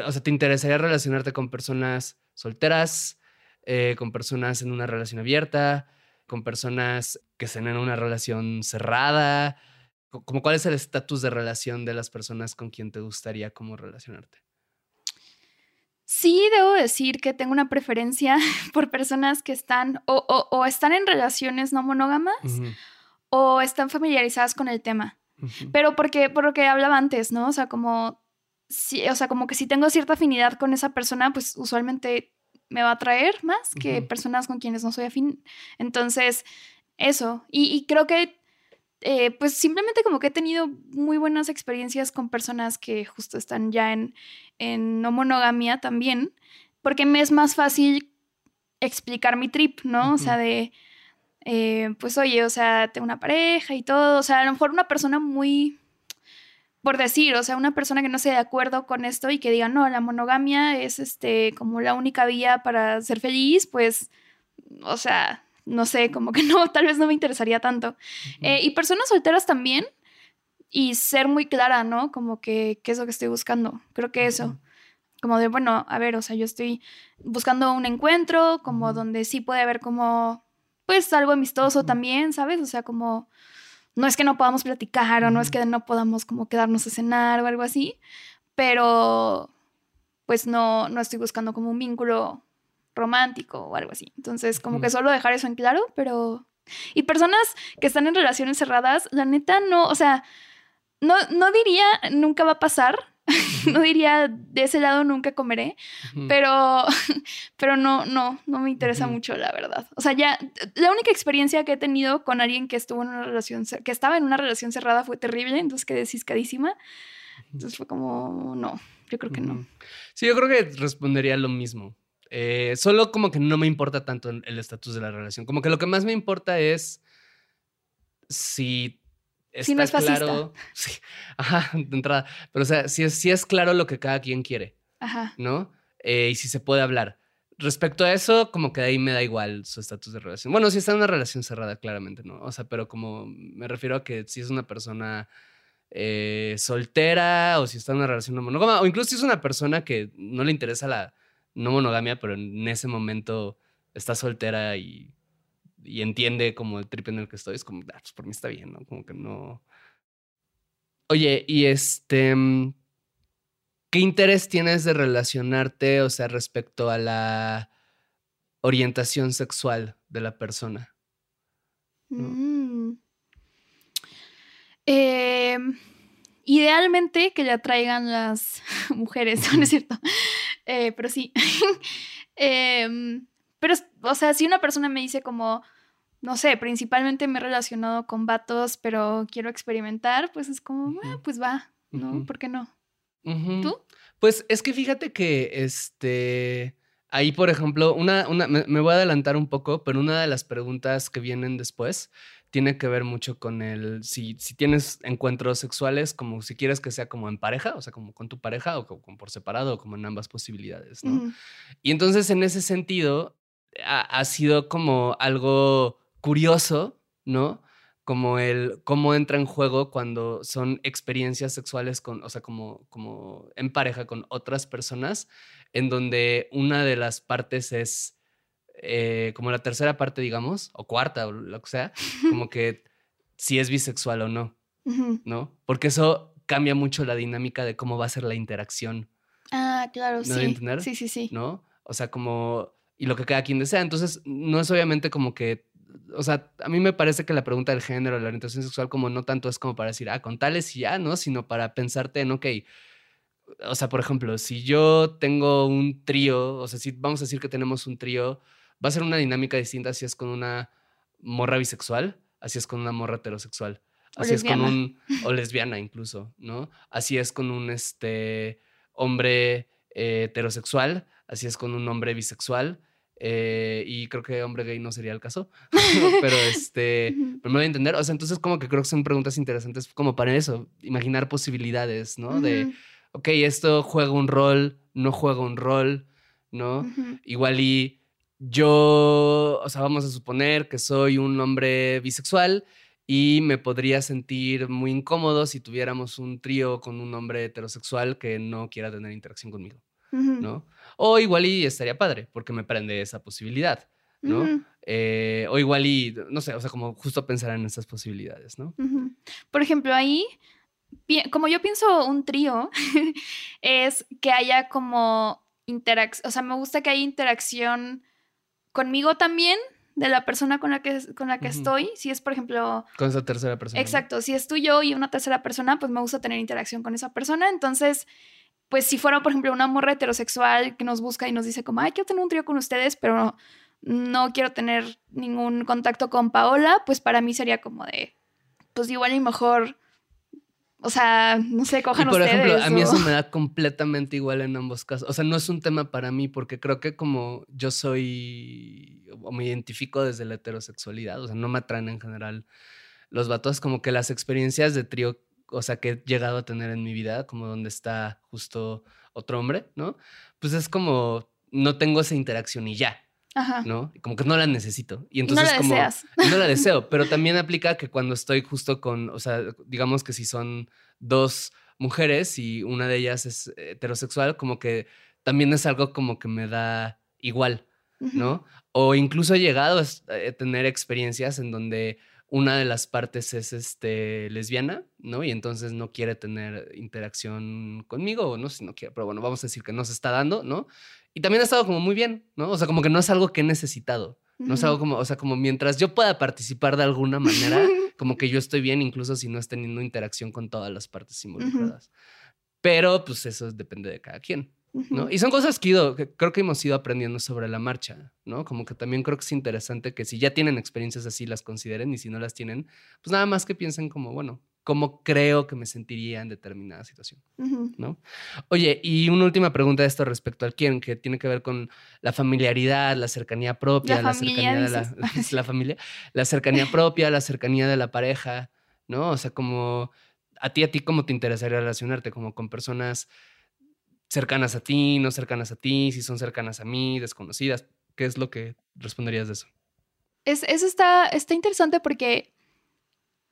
o sea, te interesaría relacionarte con personas solteras, eh, con personas en una relación abierta, con personas que estén en una relación cerrada? ¿Cuál es el estatus de relación de las personas con quien te gustaría relacionarte? Sí, debo decir que tengo una preferencia por personas que están o, o, o están en relaciones no monógamas uh -huh. o están familiarizadas con el tema. Uh -huh. Pero porque, por lo que hablaba antes, ¿no? O sea, como, si, o sea, como que si tengo cierta afinidad con esa persona, pues usualmente me va a atraer más que uh -huh. personas con quienes no soy afín. Entonces, eso. Y, y creo que eh, pues simplemente como que he tenido muy buenas experiencias con personas que justo están ya en, en no monogamia también, porque me es más fácil explicar mi trip, ¿no? Uh -huh. O sea, de, eh, pues oye, o sea, tengo una pareja y todo, o sea, a lo mejor una persona muy, por decir, o sea, una persona que no esté de acuerdo con esto y que diga, no, la monogamia es este, como la única vía para ser feliz, pues, o sea, no sé, como que no, tal vez no me interesaría tanto. Uh -huh. eh, y personas solteras también, y ser muy clara, ¿no? Como que, ¿qué es lo que estoy buscando? Creo que eso. Uh -huh. Como de, bueno, a ver, o sea, yo estoy buscando un encuentro, como donde sí puede haber como, pues, algo amistoso también, ¿sabes? O sea, como, no es que no podamos platicar o no es que no podamos como quedarnos a cenar o algo así, pero, pues, no, no estoy buscando como un vínculo romántico o algo así. Entonces, como mm. que solo dejar eso en claro, pero... Y personas que están en relaciones cerradas, la neta no, o sea, no, no diría nunca va a pasar, no diría de ese lado nunca comeré, uh -huh. pero, pero no, no, no me interesa uh -huh. mucho, la verdad. O sea, ya, la única experiencia que he tenido con alguien que estuvo en una relación, que estaba en una relación cerrada fue terrible, entonces quedé ciscadísima. Entonces fue como, no, yo creo que no. Sí, yo creo que respondería lo mismo. Eh, solo como que no me importa tanto el estatus de la relación. Como que lo que más me importa es si está si no es claro. Sí, ajá, de entrada. Pero o sea, si es, si es claro lo que cada quien quiere. Ajá. ¿No? Eh, y si se puede hablar. Respecto a eso, como que de ahí me da igual su estatus de relación. Bueno, si está en una relación cerrada, claramente, ¿no? O sea, pero como me refiero a que si es una persona eh, soltera o si está en una relación monógama, o incluso si es una persona que no le interesa la no monogamia, pero en ese momento está soltera y, y entiende como el trip en el que estoy, es como, ah, pues por mí está bien, ¿no? Como que no. Oye, y este. ¿Qué interés tienes de relacionarte, o sea, respecto a la orientación sexual de la persona? ¿No? Mm. Eh, idealmente que le atraigan las mujeres, ¿no es cierto? Eh, pero sí. eh, pero, o sea, si una persona me dice como, no sé, principalmente me he relacionado con vatos, pero quiero experimentar, pues es como, ah, pues va, ¿no? Uh -huh. ¿Por qué no? Uh -huh. ¿Tú? Pues es que fíjate que, este, ahí, por ejemplo, una, una me, me voy a adelantar un poco, pero una de las preguntas que vienen después tiene que ver mucho con el, si, si tienes encuentros sexuales, como si quieres que sea como en pareja, o sea, como con tu pareja o como, por separado o como en ambas posibilidades, ¿no? Mm. Y entonces en ese sentido ha, ha, sido como algo curioso, ¿no? Como el cómo entra en juego cuando son experiencias sexuales con, o sea, como, como en pareja con otras personas, en donde una de las partes es eh, como la tercera parte, digamos, o cuarta, o lo que sea, como que si es bisexual o no, uh -huh. ¿no? Porque eso cambia mucho la dinámica de cómo va a ser la interacción. Ah, claro, ¿Me sí. entender? Sí, sí, sí. ¿No? O sea, como... Y lo que cada quien desea. Entonces, no es obviamente como que... O sea, a mí me parece que la pregunta del género, la orientación sexual, como no tanto es como para decir, ah, con tales y ya, ¿no? Sino para pensarte en, ok, o sea, por ejemplo, si yo tengo un trío, o sea, si vamos a decir que tenemos un trío, va a ser una dinámica distinta si es con una morra bisexual, así es con una morra heterosexual. Así es con un. O lesbiana incluso, ¿no? Así es con un este hombre eh, heterosexual. Así es con un hombre bisexual. eh, y creo que hombre gay no sería el caso. pero este. Pero me voy a entender. O sea, entonces, como que creo que son preguntas interesantes, como para eso, imaginar posibilidades, ¿no? De, ok, esto juega un rol, no juega un rol, ¿no? Igual y yo, o sea, vamos a suponer que soy un hombre bisexual y me podría sentir muy incómodo si tuviéramos un trío con un hombre heterosexual que no quiera tener interacción conmigo, ¿no? O igual y estaría padre porque me prende esa posibilidad, ¿no? Eh, o igual y, no sé, o sea, como justo pensar en esas posibilidades, ¿no? Por ejemplo, ahí, como yo pienso un trío, es que haya como interacción, o sea, me gusta que haya interacción conmigo también, de la persona con la que, con la que estoy. Si es, por ejemplo, Con esa tercera persona. ¿no? Exacto, si es tú yo y una tercera persona, pues me gusta tener interacción con esa persona. Entonces, pues si fuera, por ejemplo, una morra heterosexual que nos busca y nos dice como, ay, quiero tener un trío con ustedes, pero no, no quiero tener ningún contacto con Paola, pues para mí sería como de, pues igual y mejor, o sea, no sé, Y cojan por ustedes. ejemplo, a mí eso me da completamente igual en ambos casos. O sea, no es un tema para mí porque creo que como yo soy o me identifico desde la heterosexualidad, o sea, no me atraen en general los vatos, como que las experiencias de trío, o sea, que he llegado a tener en mi vida, como donde está justo otro hombre, ¿no? Pues es como no tengo esa interacción y ya, Ajá. ¿no? Como que no la necesito. Y Y no entonces la como deseas. no la deseo, pero también aplica que cuando estoy justo con, o sea, digamos que si son dos mujeres y una de ellas es heterosexual, como que también es algo como que me da igual. ¿no? O incluso he llegado a a tener experiencias en donde una de las partes es este lesbiana, ¿no? Y entonces no quiere tener interacción conmigo, o no si no quiere, pero bueno, vamos a decir que no se está dando, ¿no? Y también ha estado como muy bien, ¿no? O sea, como que no es algo que he necesitado. No es algo como, o sea, como mientras yo pueda participar de alguna manera, como que yo estoy bien, incluso si no es teniendo interacción con todas las partes involucradas. Pero pues eso depende de cada quien, ¿no? Y son cosas que, ido- que creo que hemos ido aprendiendo sobre la marcha, ¿no? Como que también creo que es interesante que si ya tienen experiencias así las consideren y si no las tienen, pues nada más que piensen como, bueno, cómo creo que me sentiría en determinada situación. ¿no? Oye, y una última pregunta de esto respecto al quién, que tiene que ver con la familiaridad, la cercanía propia, La la, cercanía de la, dices. la familia, la cercanía propia, la cercanía de la pareja, ¿no? O sea, como a ti, a ti, ¿cómo te interesaría relacionarte? Como con personas cercanas a ti, no cercanas a ti, si son cercanas a mí, desconocidas. ¿Qué es lo que responderías de eso? Es, eso está, está interesante porque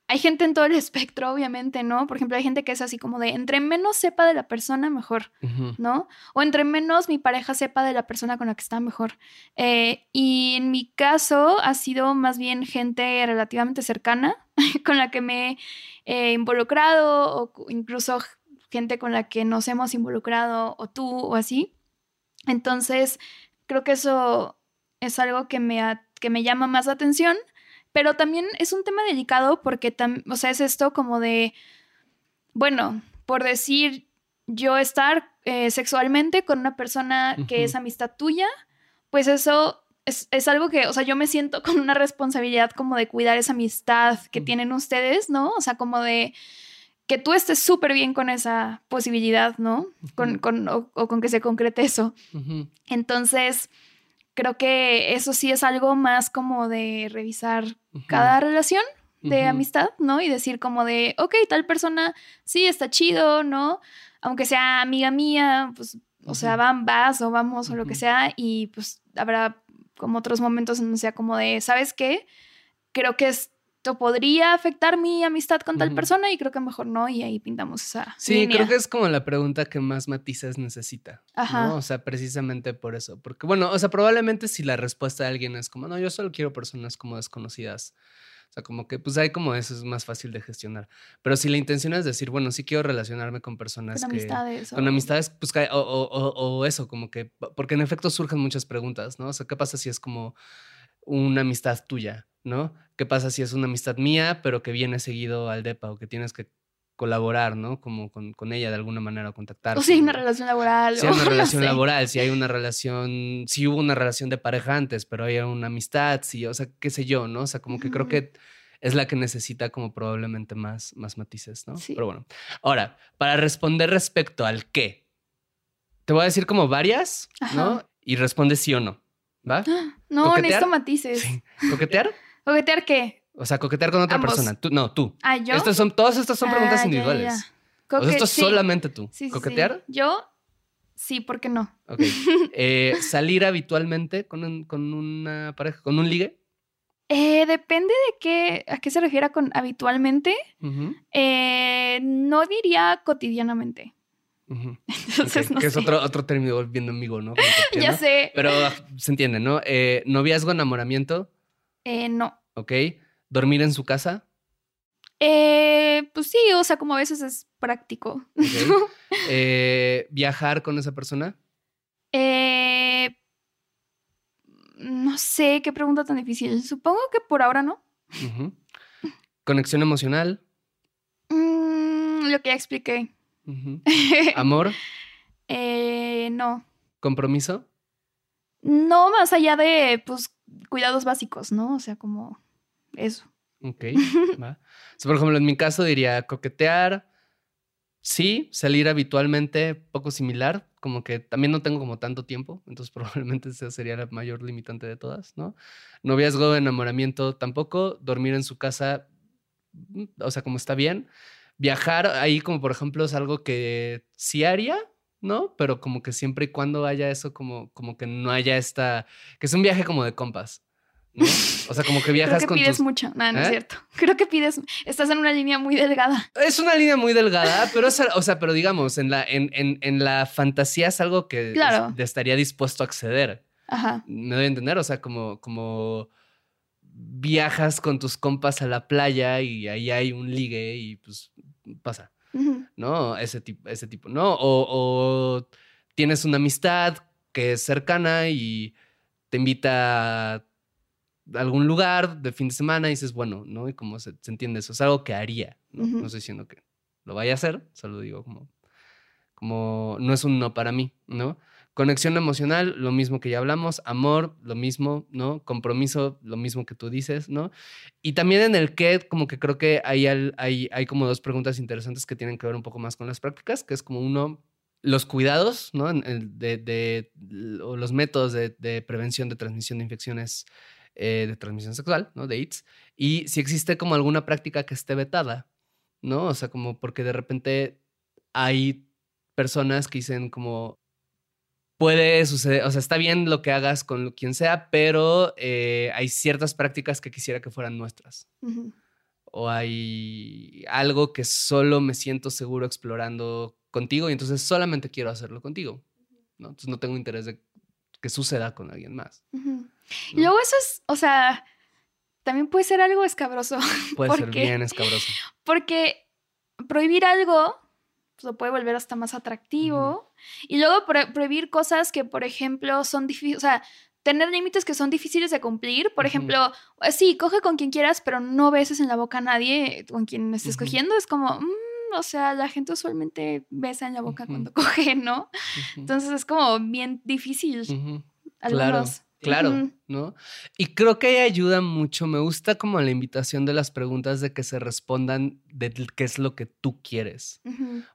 hay gente en todo el espectro, obviamente, ¿no? Por ejemplo, hay gente que es así como de entre menos sepa de la persona, mejor, ¿no? O entre menos mi pareja sepa de la persona con la que está, mejor. Eh, y en mi caso ha sido más bien gente relativamente cercana con la que me he eh, involucrado o incluso gente con la que nos hemos involucrado o tú o así. Entonces, creo que eso es algo que me, que me llama más la atención, pero también es un tema delicado porque, o sea, es esto como de, bueno, por decir yo estar eh, sexualmente con una persona que es amistad tuya, pues eso es, es algo que, o sea, yo me siento con una responsabilidad como de cuidar esa amistad que Ujú. tienen ustedes, ¿no? O sea, como de que tú estés súper bien con esa posibilidad, ¿no? Con, con, o- o con que se concrete eso. Entonces, creo que eso sí es algo más como de revisar cada relación de amistad, ¿no? Y decir como de, ok, tal persona sí está chido, ¿no? Aunque sea amiga mía, pues, o sea, van, vas o vamos o lo que sea, y pues habrá como otros momentos en donde sea como de, ¿sabes qué? Creo que esto podría afectar mi amistad con tal persona y creo que mejor no, y ahí pintamos esa. Sí, línea. creo que es como la pregunta que más matices necesita. Ajá. ¿no? O sea, precisamente por eso. Porque, bueno, o sea, probablemente si la respuesta de alguien es como, no, yo solo quiero personas como desconocidas. O sea, como que, pues hay como eso, es más fácil de gestionar. Pero si la intención es decir, bueno, sí quiero relacionarme con personas Con que... amistades. Con o- amistades, pues, o- o- o eso, como que, porque en efecto surgen muchas preguntas, ¿no? O sea, ¿qué pasa si es como una amistad tuya, ¿no? ¿Qué pasa si es una amistad mía, pero que viene seguido al DEPA o que tienes que colaborar, ¿no? Como con, con ella de alguna manera, contactar. O si hay una relación laboral. Si hay o una no relación sé. laboral, si hay una relación, si hubo una relación de pareja antes, pero hay una amistad, si, o sea, qué sé yo, ¿no? O sea, como que creo que es la que necesita como probablemente más, más matices, ¿no? Sí. Pero bueno. Ahora, para responder respecto al qué, te voy a decir como varias, ¿no? Y responde sí o no, ¿va? No, ¿Coquetear? necesito matices. Sí. ¿Coquetear? ¿Coquetear qué? O sea, coquetear con otra Ambos. persona. Tú, no, tú. Ah, yo. Estas son, todas estas son preguntas Ah, ya, individuales. ya. O sea, esto es sí. solamente tú. Sí. ¿Coquetear? Yo, sí, ¿por qué no? Ok. Eh, ¿Salir habitualmente con, un- con una pareja, con un ligue? Eh, depende de qué, a qué se refiera con habitualmente. Eh, no diría cotidianamente. Entonces, Ok, no que es otro, otro término volviendo amigo, ¿no? Ya sé. Pero ah, se entiende, ¿no? Noviazgo, enamoramiento, no. ¿Ok? Dormir en su casa, Eh, pues sí, o sea, como a veces es práctico. Eh, viajar con esa persona, Eh, no sé, qué pregunta tan difícil. Supongo que por ahora no. conexión emocional, Mm, lo que ya expliqué. ujú. amor, Eh, no. compromiso, No más allá de, pues, cuidados básicos, ¿no? O sea, como eso. Ok, va. Por ejemplo, en mi caso diría coquetear, sí, salir habitualmente, poco similar, como que también no tengo como tanto tiempo, entonces probablemente esa sería la mayor limitante de todas, ¿no? Noviazgo, enamoramiento tampoco, dormir en su casa, mm, o sea, como está bien. Viajar ahí como por ejemplo es algo que sí haría, ¿no? Pero como que siempre y cuando haya eso, como, como que no haya esta, que es un viaje como de compas, ¿no? O sea, como que Creo viajas que con pides tus... mucho. No, no ¿Eh? es cierto. Creo que pides, estás en una línea muy delgada. Es una línea muy delgada, pero es, o sea, pero digamos, en la, en, en, en la fantasía es algo que Claro. es- estaría dispuesto a acceder. Ajá. Me doy a entender, o sea, como, como viajas con tus compas a la playa y ahí hay un ligue y pues pasa, ¿no? Ese tipo, ese tipo, ¿no? O, o tienes una amistad que es cercana y te invita a algún lugar de fin de semana y dices, bueno, ¿no? Y como se, se entiende eso, es algo que haría, ¿no? No estoy diciendo que lo vaya a hacer, solo digo como, como no es un no para mí, ¿no? Conexión emocional, lo mismo que ya hablamos, amor, lo mismo, ¿no? Compromiso, lo mismo que tú dices, ¿no? Y también en el que, como que creo que hay, hay, hay como dos preguntas interesantes que tienen que ver un poco más con las prácticas, que es como uno, los cuidados, ¿no? En- De, de- o los métodos de, de prevención de transmisión de infecciones eh, de transmisión sexual, ¿no? De AIDS. Y si existe como alguna práctica que esté vetada, ¿no? O sea, como porque de repente hay personas que dicen como puede suceder, o sea, está bien lo que hagas con quien sea, pero eh, hay ciertas prácticas que quisiera que fueran nuestras. O hay algo que solo me siento seguro explorando contigo y entonces solamente quiero hacerlo contigo. ¿no? Entonces no tengo interés de que suceda con alguien más. ¿no? luego eso es, o sea, también puede ser algo escabroso. Puede ¿por ser bien escabroso. Porque prohibir algo pues, lo puede volver hasta más atractivo. Y luego pro- prohibir cosas que, por ejemplo, son difíciles, o sea, tener límites que son difíciles de cumplir. Por ejemplo, eh, sí, coge con quien quieras, pero no beses en la boca a nadie con quien estés cogiendo. Es como, mm, o sea, la gente usualmente besa en la boca cuando coge, ¿no? Entonces es como bien difícil. Algunos. Claro, Ujú. ¿no? Y creo que ayuda mucho. Me gusta como la invitación de las preguntas de que se respondan de qué es lo que tú quieres.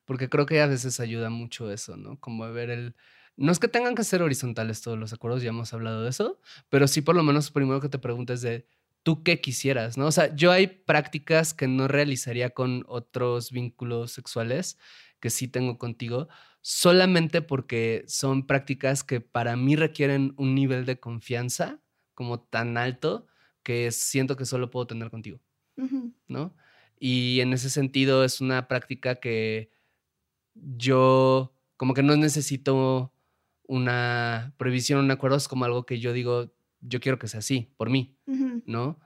Porque creo que a veces ayuda mucho eso, ¿no? Como ver el... No es que tengan que ser horizontales todos los acuerdos, ya hemos hablado de eso, pero sí por lo menos primero que te preguntes de tú qué quisieras, ¿no? O sea, yo hay prácticas que no realizaría con otros vínculos sexuales que sí tengo contigo, solamente porque son prácticas que para mí requieren un nivel de confianza como tan alto que siento que solo puedo tener contigo. ¿no? Y en ese sentido es una práctica que yo como que no necesito una prohibición, un acuerdo, es como algo que yo digo, yo quiero que sea así, por mí. ¿no?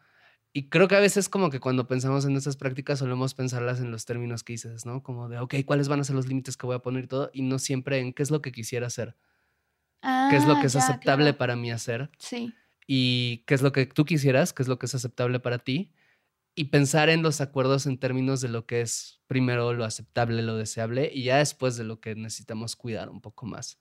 Y creo que a veces como que cuando pensamos en estas prácticas solemos pensarlas en los términos que dices, ¿no? Como de, ok, ¿cuáles van a ser los límites que voy a poner y todo? Y no siempre en qué es lo que quisiera hacer, qué es lo Ah, que es ya, aceptable claro. para mí hacer Sí. y qué es lo que tú quisieras, qué es lo que es aceptable para ti, y pensar en los acuerdos en términos de lo que es primero lo aceptable, lo deseable, y ya después de lo que necesitamos cuidar un poco más.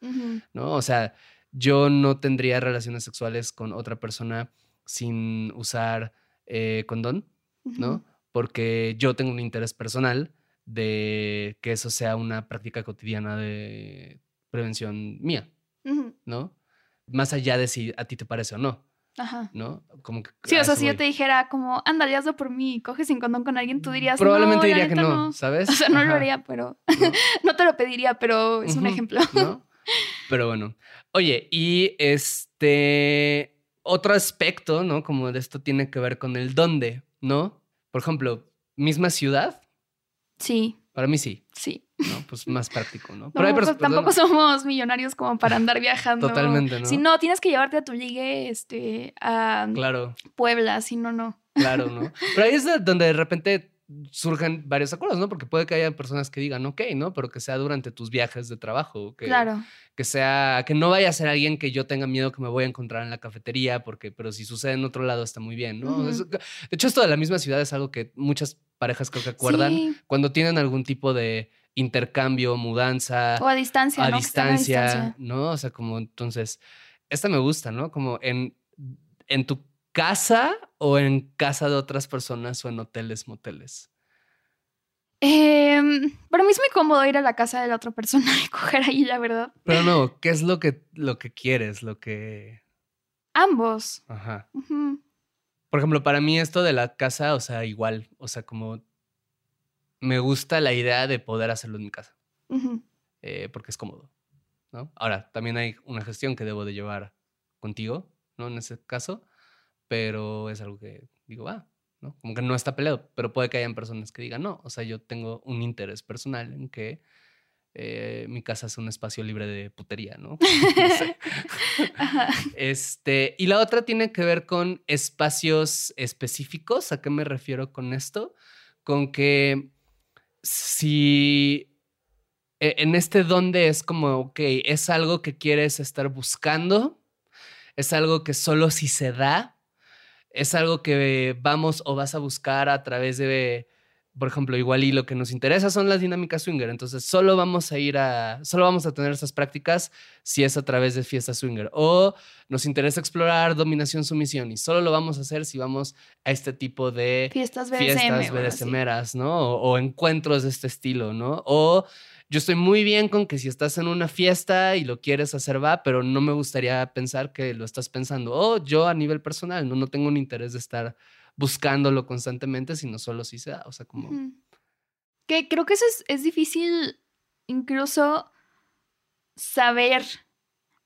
¿no? O sea, yo no tendría relaciones sexuales con otra persona sin usar eh, condón, ¿no? Porque yo tengo un interés personal de que eso sea una práctica cotidiana de prevención mía. ¿no? Más allá de si a ti te parece o no, Ajá. ¿no? Como que Sí, o sea, si yo te dijera como, ándale, hazlo por mí, coges sin condón con alguien, tú dirías, Probablemente no, diría que neta no, ¿sabes? O sea, no lo haría, pero ¿no? no te lo pediría, pero es un ejemplo. ¿no? Pero bueno. Oye, y este otro aspecto, ¿no? Como de esto tiene que ver con el dónde, ¿no? Por ejemplo, misma ciudad, Sí, para mí sí, sí. ¿no? Pues más práctico, ¿no? No, Pero hay pues, tampoco somos millonarios como para andar viajando. Totalmente, ¿no? Si no, tienes que llevarte a tu ligue este, a Claro, Puebla, si no, no. claro, ¿no? Pero ahí es de- donde de repente surgen varios acuerdos, ¿no? Porque puede que haya personas que digan, ok, ¿no? Pero que sea durante tus viajes de trabajo, que, Claro. que sea, que no vaya a ser alguien que yo tenga miedo que me voy a encontrar en la cafetería, porque, pero si sucede en otro lado está muy bien, ¿no? De hecho, esto de la misma ciudad es algo que muchas parejas creo que acuerdan Sí, cuando tienen algún tipo de intercambio, mudanza, o a distancia, a ¿no? Estén a distancia, distancia. ¿no? O sea, como entonces, esta me gusta, ¿no? Como en, en tu casa o en casa de otras personas o en hoteles, moteles. Em, para mí es muy cómodo ir a la casa de la otra persona y coger ahí, la verdad. Pero no, ¿qué es lo que, lo que quieres? Lo que... Ambos. Ajá. Por ejemplo, para mí esto de la casa, o sea, igual, o sea, como me gusta la idea de poder hacerlo en mi casa, eh, porque es cómodo, ¿no? Ahora, también hay una gestión que debo de llevar contigo, ¿no? En ese caso, pero es algo que digo, ah, ¿no? Como que no está peleado, pero puede que hayan personas que digan, no, o sea, yo tengo un interés personal en que eh, mi casa es un espacio libre de putería, ¿no? No sé. Ajá. Este, y la otra tiene que ver con espacios específicos. ¿A qué me refiero con esto? Con que si e- en este donde es como, ok, es algo que quieres estar buscando, es algo que solo si se da, es algo que vamos o vas a buscar a través de, por ejemplo, igual y lo que nos interesa son las dinámicas swinger, entonces solo vamos a ir a, solo vamos a tener esas prácticas si es a través de fiesta swinger. O nos interesa explorar dominación, sumisión y solo lo vamos a hacer si vamos a este tipo de Fiestas BDSM. fiestas bueno, sí. BDSMeras, ¿no? O, o encuentros de este estilo, ¿no? O yo estoy muy bien con que si estás en una fiesta y lo quieres hacer, va, pero no me gustaría pensar que lo estás pensando. O yo a nivel personal, no, no tengo un interés de estar buscándolo constantemente, sino solo si se da. O sea, como... Que creo que eso es, es difícil incluso saber.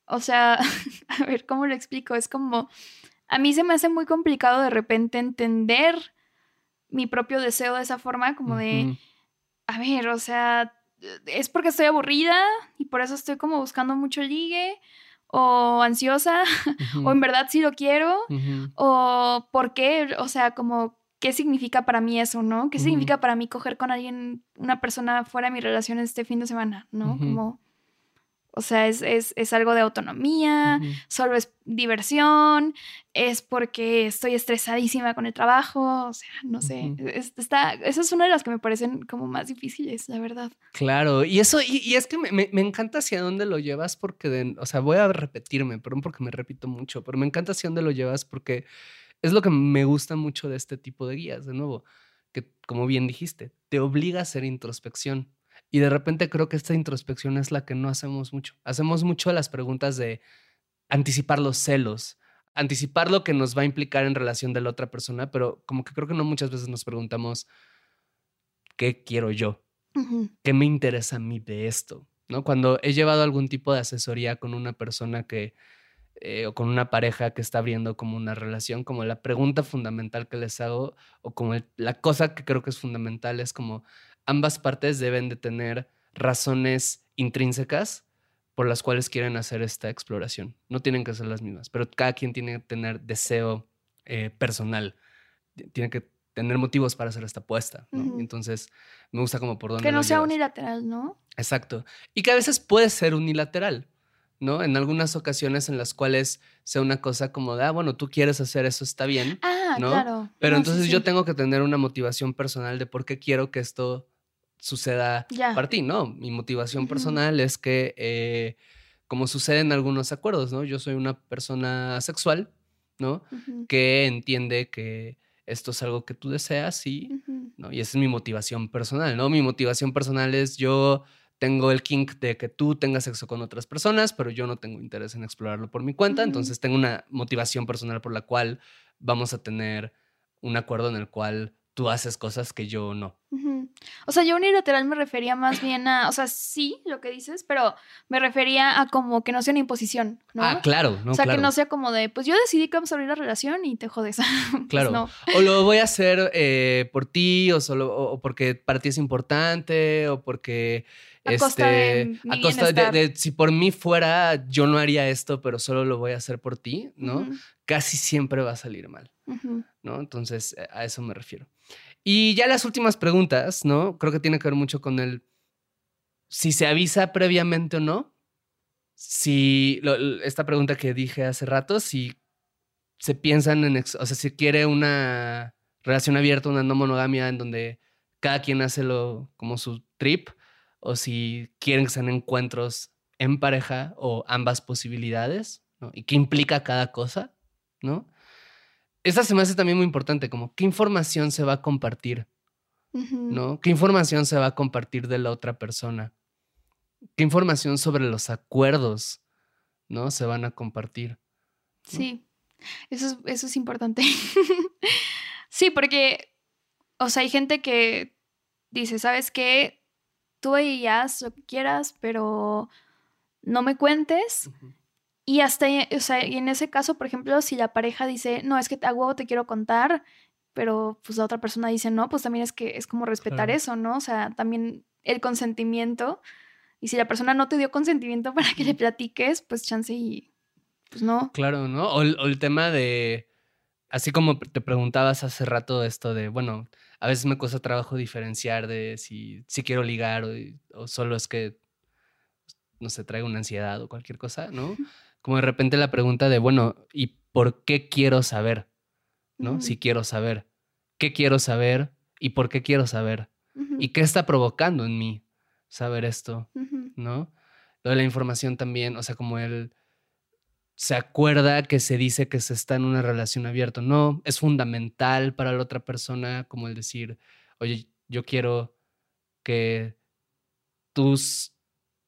O sea, a ver, ¿cómo lo explico? Es como, a mí se me hace muy complicado de repente entender mi propio deseo de esa forma, como de, a ver, o sea, es porque estoy aburrida y por eso estoy como buscando mucho ligue o ansiosa o en verdad sí lo quiero o por qué, o sea, como qué significa para mí eso, ¿no? ¿Qué significa para mí coger con alguien, una persona fuera de mi relación este fin de semana, ¿no? Como, o sea, es, es, es algo de autonomía, solo es diversión, es porque estoy estresadísima con el trabajo, o sea, no sé, es- está, esa es una de las que me parecen como más difíciles, la verdad. Claro, y eso, y, y es que me, me- me encanta hacia dónde lo llevas porque, de- o sea, voy a repetirme, perdón porque me repito mucho, pero me encanta hacia dónde lo llevas porque es lo que me gusta mucho de este tipo de guías, de nuevo, que como bien dijiste, te obliga a hacer introspección. Y de repente creo que esta introspección es la que no hacemos mucho. Hacemos mucho las preguntas de anticipar los celos, anticipar lo que nos va a implicar en relación de la otra persona, pero como que creo que no muchas veces nos preguntamos, ¿qué quiero yo? ¿qué me interesa a mí de esto? ¿No? Cuando he llevado algún tipo de asesoría con una persona que, eh, o con una pareja que está abriendo como una relación, como la pregunta fundamental que les hago, o como el- la cosa que creo que es fundamental, es como ambas partes deben de tener razones intrínsecas por las cuales quieren hacer esta exploración. No tienen que ser las mismas, pero cada quien tiene que tener deseo eh, personal, tiene que tener motivos para hacer esta apuesta. Entonces, me gusta como por dónde Que no sea llevas. unilateral, ¿no? Exacto. Y que a veces puede ser unilateral, ¿no? En algunas ocasiones en las cuales sea una cosa como de, ah, bueno, tú quieres hacer eso, está bien. Ah, ¿No? claro. Pero No, sí, entonces yo tengo que tener una motivación personal de por qué quiero que esto suceda Ya. para ti, ¿no? Mi motivación personal es que, eh, como sucede en algunos acuerdos, ¿no? Yo soy una persona sexual, ¿no? Que entiende que esto es algo que tú deseas, Ujú. ¿no? Y esa es mi motivación personal, ¿no? Mi motivación personal es yo tengo el kink de que tú tengas sexo con otras personas, pero yo no tengo interés en explorarlo por mi cuenta, entonces tengo una motivación personal por la cual vamos a tener un acuerdo en el cual tú haces cosas que yo no. O sea, yo unilateral me refería más bien a, o sea, sí, lo que dices, pero me refería a como que no sea una imposición, ¿no? Ah, claro, no, o sea, claro. que no sea como de, pues yo decidí que vamos a abrir la relación y te jodes. Pues Claro. no. O lo voy a hacer eh, por ti, o solo, o, o porque para ti es importante, o porque. A costa de este, mi a costa de, si por mí fuera, yo no haría esto, pero solo lo voy a hacer por ti, ¿no? Casi siempre va a salir mal. ¿no? Entonces, eh, a eso me refiero. Y ya las últimas preguntas, ¿no? Creo que tiene que ver mucho con el si se avisa previamente o no. Si lo- esta pregunta que dije hace rato, si se piensan en, o sea, si quiere una relación abierta, una no monogamia en donde cada quien hace lo como su trip, o si quieren que sean encuentros en pareja o ambas posibilidades, ¿no? Y qué implica cada cosa, ¿no? Esa se me hace también muy importante, como qué información se va a compartir. ¿no? ¿Qué información se va a compartir de la otra persona? ¿Qué información sobre los acuerdos, ¿no? Se van a compartir. Sí, eso es, eso es importante. sí, porque, o sea, hay gente que dice, ¿sabes qué? Tú y haz lo que quieras, pero no me cuentes. Y hasta, o sea, y en ese caso, por ejemplo, si la pareja dice, no, es que a huevo te quiero contar, pero pues la otra persona dice, no, pues también es que es como respetar Claro. eso, ¿no? O sea, también el consentimiento. Y si la persona no te dio consentimiento para que le platiques, pues chance y pues no. Claro, ¿no? O el tema de, así como te preguntabas hace rato esto de, bueno, a veces me cuesta trabajo diferenciar de si, si quiero ligar o, o solo es que, no sé, traigo una ansiedad o cualquier cosa, ¿no? Como de repente la pregunta de, bueno, ¿y por qué quiero saber? ¿no? Si quiero saber. ¿Qué quiero saber? ¿Y por qué quiero saber? ¿Y qué está provocando en mí saber esto? ¿no? Lo de la información también, o sea, como él se acuerda que se dice que se está en una relación abierta. No, es fundamental para la otra persona, como el decir, oye, yo quiero que tus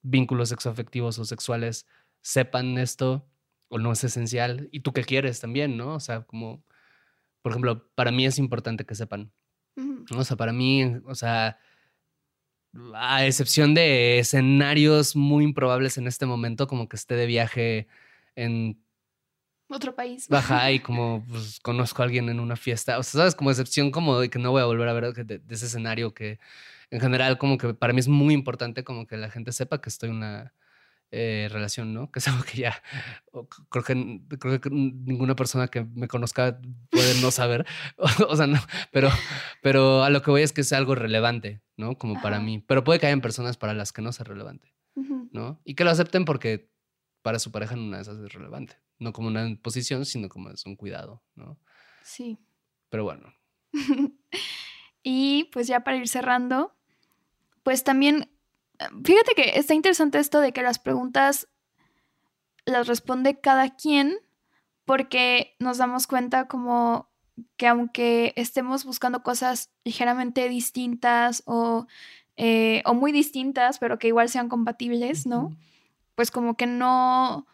vínculos sexoafectivos o sexuales sepan esto, o no es esencial, y tú qué quieres también, ¿no? O sea, como, por ejemplo, para mí es importante que sepan. O sea, para mí, o sea, a excepción de escenarios muy improbables en este momento, como que esté de viaje en Otro país. Baja y como pues, conozco a alguien en una fiesta, o sea, sabes, como excepción como de que no voy a volver a ver de, de ese escenario que en general como que para mí es muy importante como que la gente sepa que estoy en una eh, relación, ¿no? Que es algo que ya creo que, creo que ninguna persona que me conozca puede no saber, o sea, no, pero, pero a lo que voy es que es algo relevante, ¿no? Como para mí, pero puede que hayan personas para las que no sea relevante, ¿no? Y que lo acepten porque para su pareja en una de esas es relevante, no como una imposición, sino como es un cuidado, ¿no? Sí. Pero bueno, y pues ya para ir cerrando, pues también, eh, fíjate que está interesante esto de que las preguntas las responde cada quien porque nos damos cuenta como que aunque estemos buscando cosas ligeramente distintas o, eh, o muy distintas, pero que igual sean compatibles, ¿no? Pues como que no,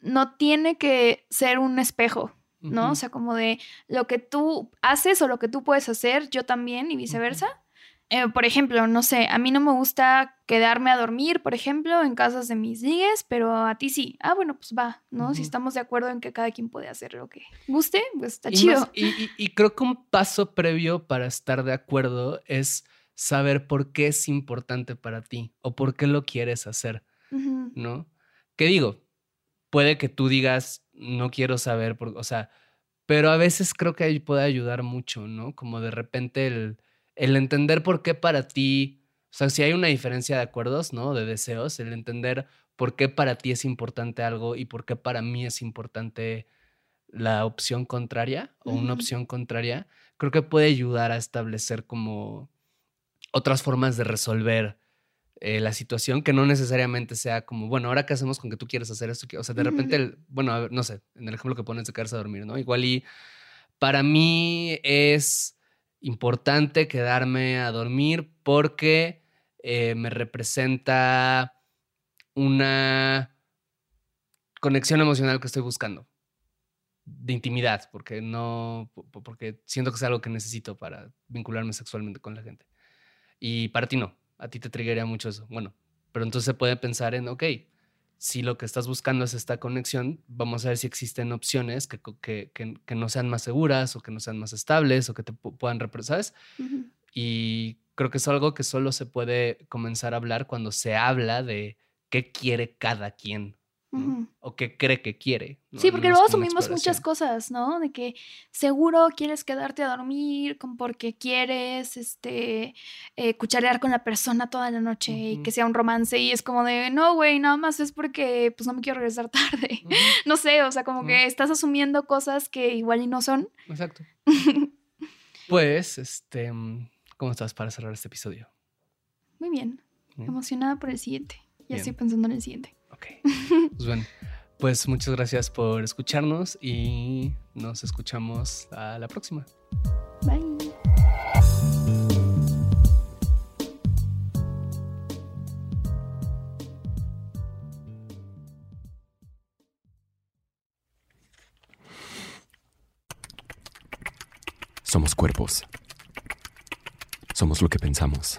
no tiene que ser un espejo, ¿no? O sea, como de lo que tú haces o lo que tú puedes hacer, yo también y viceversa. Eh, por ejemplo, no sé, a mí no me gusta quedarme a dormir, por ejemplo, en casas de mis ligues, pero a ti sí. Ah, bueno, pues va, ¿no? Si estamos de acuerdo en que cada quien puede hacer lo que guste, pues está Y, chido. más- y- y- y creo que un paso previo para estar de acuerdo es saber por qué es importante para ti o por qué lo quieres hacer, ¿no? ¿Qué digo? Puede que tú digas, no quiero saber, por, o sea, pero a veces creo que puede ayudar mucho, ¿no? Como de repente el, el entender por qué para ti, o sea, si hay una diferencia de acuerdos, ¿no? De deseos, el entender por qué para ti es importante algo y por qué para mí es importante la opción contraria o una opción contraria, creo que puede ayudar a establecer como otras formas de resolver eh, la situación que no necesariamente sea como, bueno, ahora qué hacemos con que tú quieres hacer esto, o sea, de repente, el- bueno, a ver, no sé, en el ejemplo que pones de quedarse a dormir, ¿no? Igual y para mí es importante quedarme a dormir porque eh, me representa una conexión emocional que estoy buscando de intimidad, porque no, porque siento que es algo que necesito para vincularme sexualmente con la gente. Y para ti no, a ti te triggería mucho eso. Bueno, pero entonces se puede pensar en, ok, si lo que estás buscando es esta conexión, vamos a ver si existen opciones que, que, que, no sean más seguras o que no sean más estables o que te puedan representar, ¿sabes? Y creo que es algo que solo se puede comenzar a hablar cuando se habla de qué quiere cada quien o qué cree que quiere. Sí, porque luego asumimos muchas cosas, ¿no? De que seguro quieres quedarte a dormir porque quieres este, eh, cucharear con la persona toda la noche y que sea un romance. Y es como de, no, güey, nada más es porque pues no me quiero regresar tarde. no sé, o sea, como que estás asumiendo cosas que igual y no son. Exacto. pues, este, ¿cómo estás para cerrar este episodio? Muy bien. Emocionada por el siguiente. Ya estoy pensando en el siguiente. Ok. Pues bueno, pues muchas gracias por escucharnos y nos escuchamos a la próxima. Bye. Somos cuerpos. Somos lo que pensamos.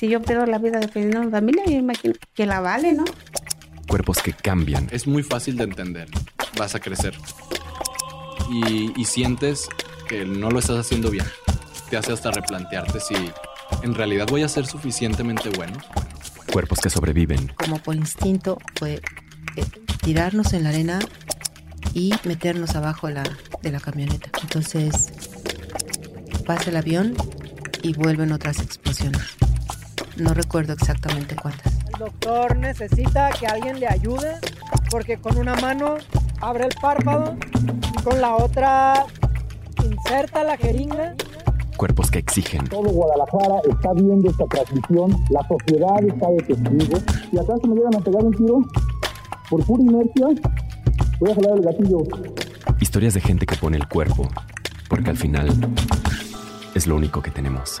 Si yo pierdo la vida defendiendo a mi familia, yo imagino que la vale, ¿no? Cuerpos que cambian. Es muy fácil de entender. Vas a crecer. Y, sientes que no lo estás haciendo bien. Te hace hasta replantearte si en realidad voy a ser suficientemente bueno. Cuerpos que sobreviven. Como por instinto fue eh, tirarnos en la arena y meternos abajo de la, de la camioneta. Entonces pasa el avión y vuelven otras explosiones. No recuerdo exactamente cuántas. El doctor necesita que alguien le ayude porque con una mano abre el párpado y con la otra inserta la jeringa. Cuerpos que exigen. Todo Guadalajara está viendo esta transmisión, la sociedad está de testigo. Si acaso me llegan a pegar un tiro, por pura inercia, voy a jalar el gatillo. Historias de gente que pone el cuerpo, porque al final es lo único que tenemos.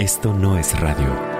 Esto no es radio.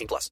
18 plus.